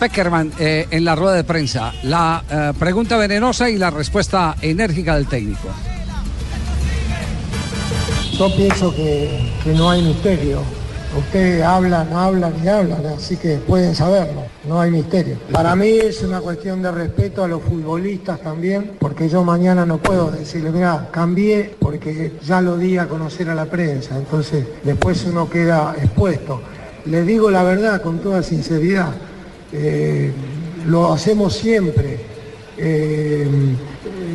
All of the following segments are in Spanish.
Peckerman eh, en la rueda de prensa. La eh, pregunta venenosa y la respuesta enérgica del técnico. Yo pienso que, que no hay misterio. Ustedes hablan, hablan y hablan, así que pueden saberlo. No hay misterio. Para mí es una cuestión de respeto a los futbolistas también, porque yo mañana no puedo decirle, mira, cambié porque ya lo di a conocer a la prensa. Entonces después uno queda expuesto. Le digo la verdad con toda sinceridad. Eh, lo hacemos siempre. Eh,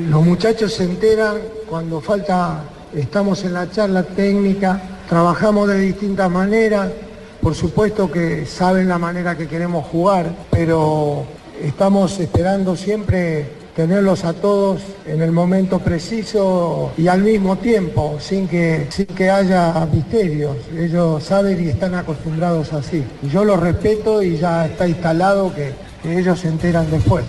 los muchachos se enteran cuando falta, estamos en la charla técnica, trabajamos de distintas maneras, por supuesto que saben la manera que queremos jugar, pero estamos esperando siempre tenerlos a todos en el momento preciso y al mismo tiempo, sin que, sin que haya misterios. Ellos saben y están acostumbrados así. Yo los respeto y ya está instalado que, que ellos se enteran después.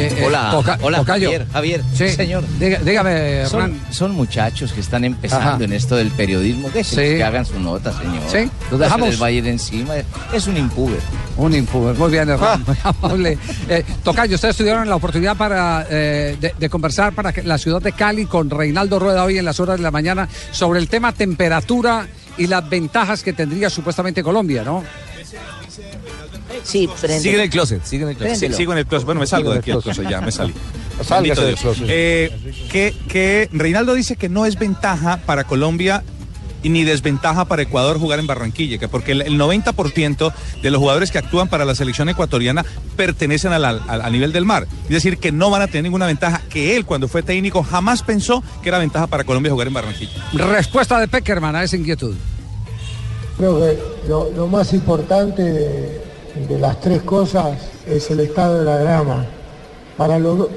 Eh, eh, Hola, Toca- hola Tocayo. Javier, Javier, Sí, señor. Diga- dígame, Son, son muchachos que están empezando Ajá. en esto del periodismo. Que, Sí. que hagan su nota, señor. Sí, dejamos. les va a ir encima. Es un impuber. Un impuber. Muy bien. Hernán. Muy amable. Eh, Tocayo, ustedes tuvieron la oportunidad para eh, de, de conversar para la ciudad de Cali con Reinaldo Rueda hoy en las horas de la mañana sobre el tema temperatura y las ventajas que tendría supuestamente Colombia, ¿no? Sí, prende. Sigue en el closet, sigue en el closet. Sí, sigo en el closet. Bueno, me salgo de aquí del closet. closet ya, me salí. Sálgase del closet. Eh, que, que Reinaldo dice que no es ventaja para Colombia y ni desventaja para Ecuador jugar en Barranquilla, que porque el, el 90% de los jugadores que actúan para la selección ecuatoriana pertenecen al, al- al nivel del mar. Es decir, que no van a tener ninguna ventaja, que él cuando fue técnico jamás pensó que era ventaja para Colombia jugar en Barranquilla. Respuesta de Peckerman a esa inquietud. Creo que lo, lo más importante de, de las tres cosas es el estado de la grama. Para los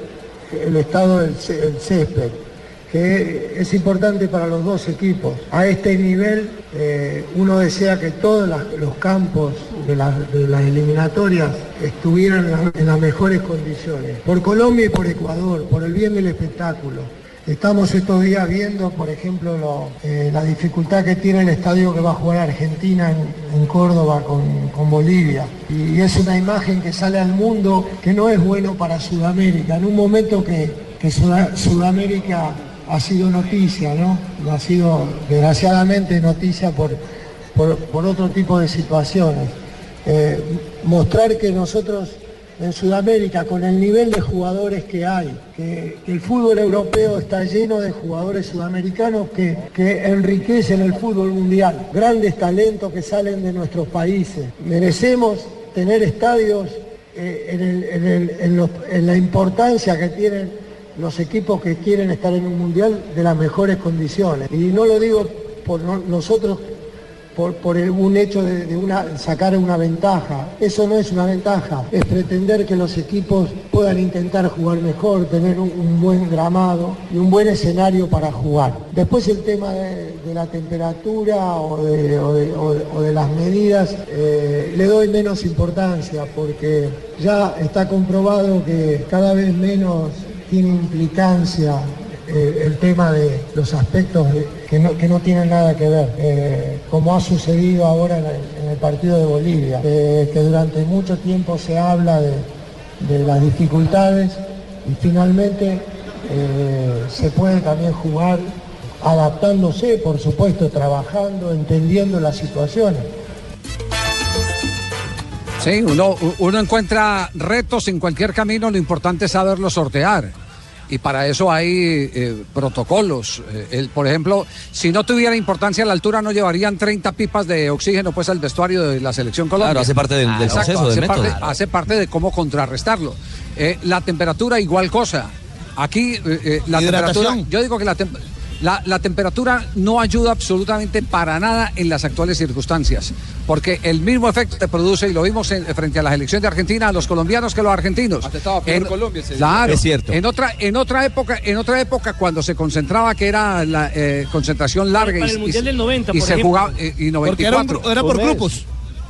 el estado del cé- del césped, que es importante para los dos equipos. A este nivel eh, uno desea que todos los campos de, de las eliminatorias estuvieran en las mejores condiciones. Por Colombia y por Ecuador, por el bien del espectáculo. Estamos estos días viendo, por ejemplo, lo- eh, la dificultad que tiene el estadio que va a jugar Argentina en, Córdoba con, con Bolivia. Y, es una imagen que sale al mundo que no es bueno para Sudamérica. En un momento que, que Suda- Sudamérica ha sido noticia, ¿no? Ha sido desgraciadamente noticia por, por, por otro tipo de situaciones. Eh, mostrar que nosotros en Sudamérica, con el nivel de jugadores que hay, que, el fútbol europeo está lleno de jugadores sudamericanos que, que enriquecen el fútbol mundial, grandes talentos que salen de nuestros países. Merecemos tener estadios eh, en, la importancia que tienen los equipos que quieren estar en un mundial de las mejores condiciones. Y no lo digo por no- nosotros por, por un hecho de, una, sacar una ventaja. Eso no es una ventaja, es pretender que los equipos puedan intentar jugar mejor, tener un, buen gramado y un buen escenario para jugar. Después el tema de, la temperatura o de las medidas, eh, le doy menos importancia porque ya está comprobado que cada vez menos tiene implicancia eh, el tema de los aspectos que, no, que no tienen nada que ver, eh, como ha sucedido ahora en el, en el partido de Bolivia, eh, que durante mucho tiempo se habla de, de las dificultades y finalmente se puede también jugar adaptándose, por supuesto, trabajando, entendiendo las situaciones. Sí, uno encuentra retos en cualquier camino, lo importante es saberlo sortear. Y para eso hay eh, protocolos. Eh, el- por ejemplo, si no tuviera importancia la altura, no llevarían 30 pipas de oxígeno pues al vestuario de la selección Colombia. Claro, hace parte del, del Exacto, proceso, del hace, parte, método. hace parte de cómo contrarrestarlo. Eh, la temperatura, igual cosa. Aquí, eh, la Hidratación. temperatura, yo digo que la, tem- la, la temperatura no ayuda absolutamente para nada en las actuales circunstancias, porque el mismo efecto se produce, y lo vimos en- frente a la elección de Argentina, a los colombianos que los argentinos. En- claro, Es cierto. En otra, en otra época, en otra época cuando se concentraba que era la eh, concentración larga Para y, el Mundial y- del 90, y por se ejemplo. jugaba eh, y Porque era, un 94. gru- era por grupos.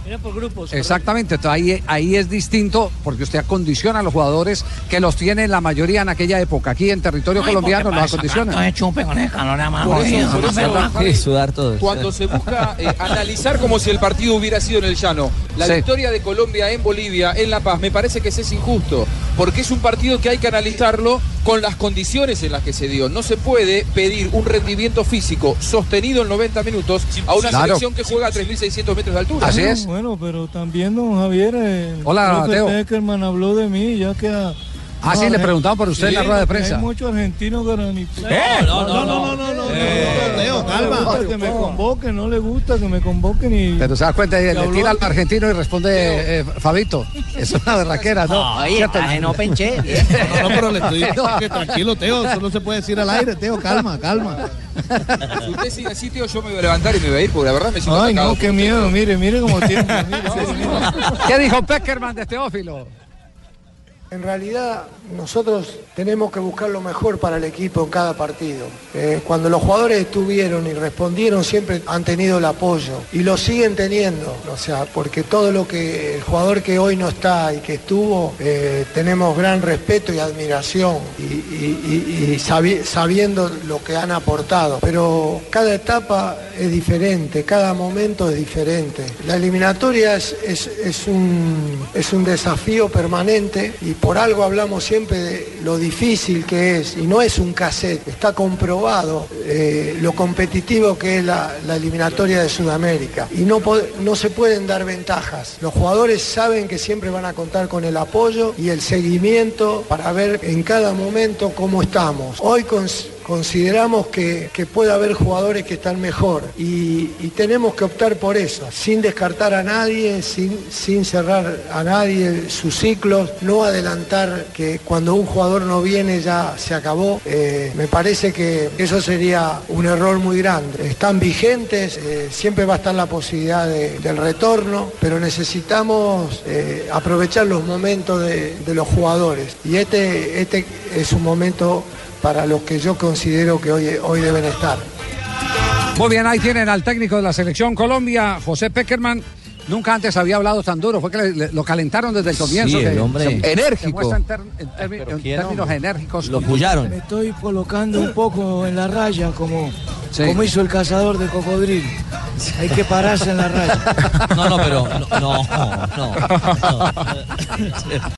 Era por grupos. Exactamente, entonces ahí, ahí es distinto porque usted acondiciona a los jugadores que los tiene la mayoría en aquella época. Aquí en territorio colombiano los acondiciona. Eso, Javi, sudar todo. Cuando se busca eh, analizar como si el partido hubiera sido en el llano, la Sí. victoria de Colombia en Bolivia, en La Paz, me parece que ese es injusto, porque es un partido que hay que analizarlo con las condiciones en las que se dio. No se puede pedir un rendimiento físico sostenido en 90 minutos a una Claro. selección que juega a 3.600 metros de altura. Así es. Bueno, pero también, don Javier, el Hola, profe Teo. Habló de mí, ya que... a- Ah, sí, le a- preguntaban por usted en la rueda de prensa. Hay muchos argentinos que no ni... No, no, no, no, no. Teo, No le gusta que me convoquen, no le gusta que me convoquen y... Pero se da cuenta, le tira al argentino y responde eh, Fabito. Es una berraquera, ¿no? Oye, no penché. No, no, pero le estoy diciendo que tranquilo, Teo, eso no se puede decir al aire, Teo, calma, calma. Si usted sigue así, tío, yo me voy a levantar y me voy a ir, porque la verdad me siento Ay, no, qué usted. miedo, mire, mire cómo tiembla, mire, mire, mire. ¿Qué dijo Peckerman de Teófilo? En realidad nosotros tenemos que buscar lo mejor para el equipo en cada partido. Eh, cuando los jugadores estuvieron y respondieron siempre han tenido el apoyo y lo siguen teniendo. O sea, porque todo lo que el jugador que hoy no está y que estuvo, eh, tenemos gran respeto y admiración y, y- y- y sabi- sabiendo lo que han aportado. Pero cada etapa es diferente, cada momento es diferente. La eliminatoria es un, es un desafío permanente y por algo hablamos siempre de lo difícil que es y no es un cassette, está comprobado eh, lo competitivo que es la, la eliminatoria de Sudamérica y no, no se pueden dar ventajas. Los jugadores saben que siempre van a contar con el apoyo y el seguimiento para ver en cada momento cómo estamos. Hoy cons- consideramos que, que puede haber jugadores que están mejor y, tenemos que optar por eso, sin descartar a nadie, sin, sin cerrar a nadie sus ciclos, no adelantar que cuando un jugador no viene ya se acabó. Eh, me parece que eso sería un error muy grande. Están vigentes, eh, siempre va a estar la posibilidad de- del retorno, pero necesitamos eh, aprovechar los momentos de, de los jugadores y este, este es un momento para los que yo considero que hoy, hoy deben estar. Muy bien, ahí tienen al técnico de la selección Colombia, José Peckerman. Nunca antes había hablado tan duro, fue que le- le- lo calentaron desde el comienzo. el que hombre- se- Enérgico. en, ter- en termi- en términos enérgicos. Lo pullaron. Me estoy colocando un poco en la raya como, Sí. como hizo el cazador de cocodrilo. Hay que pararse en la raya. No, no, pero no, no. no.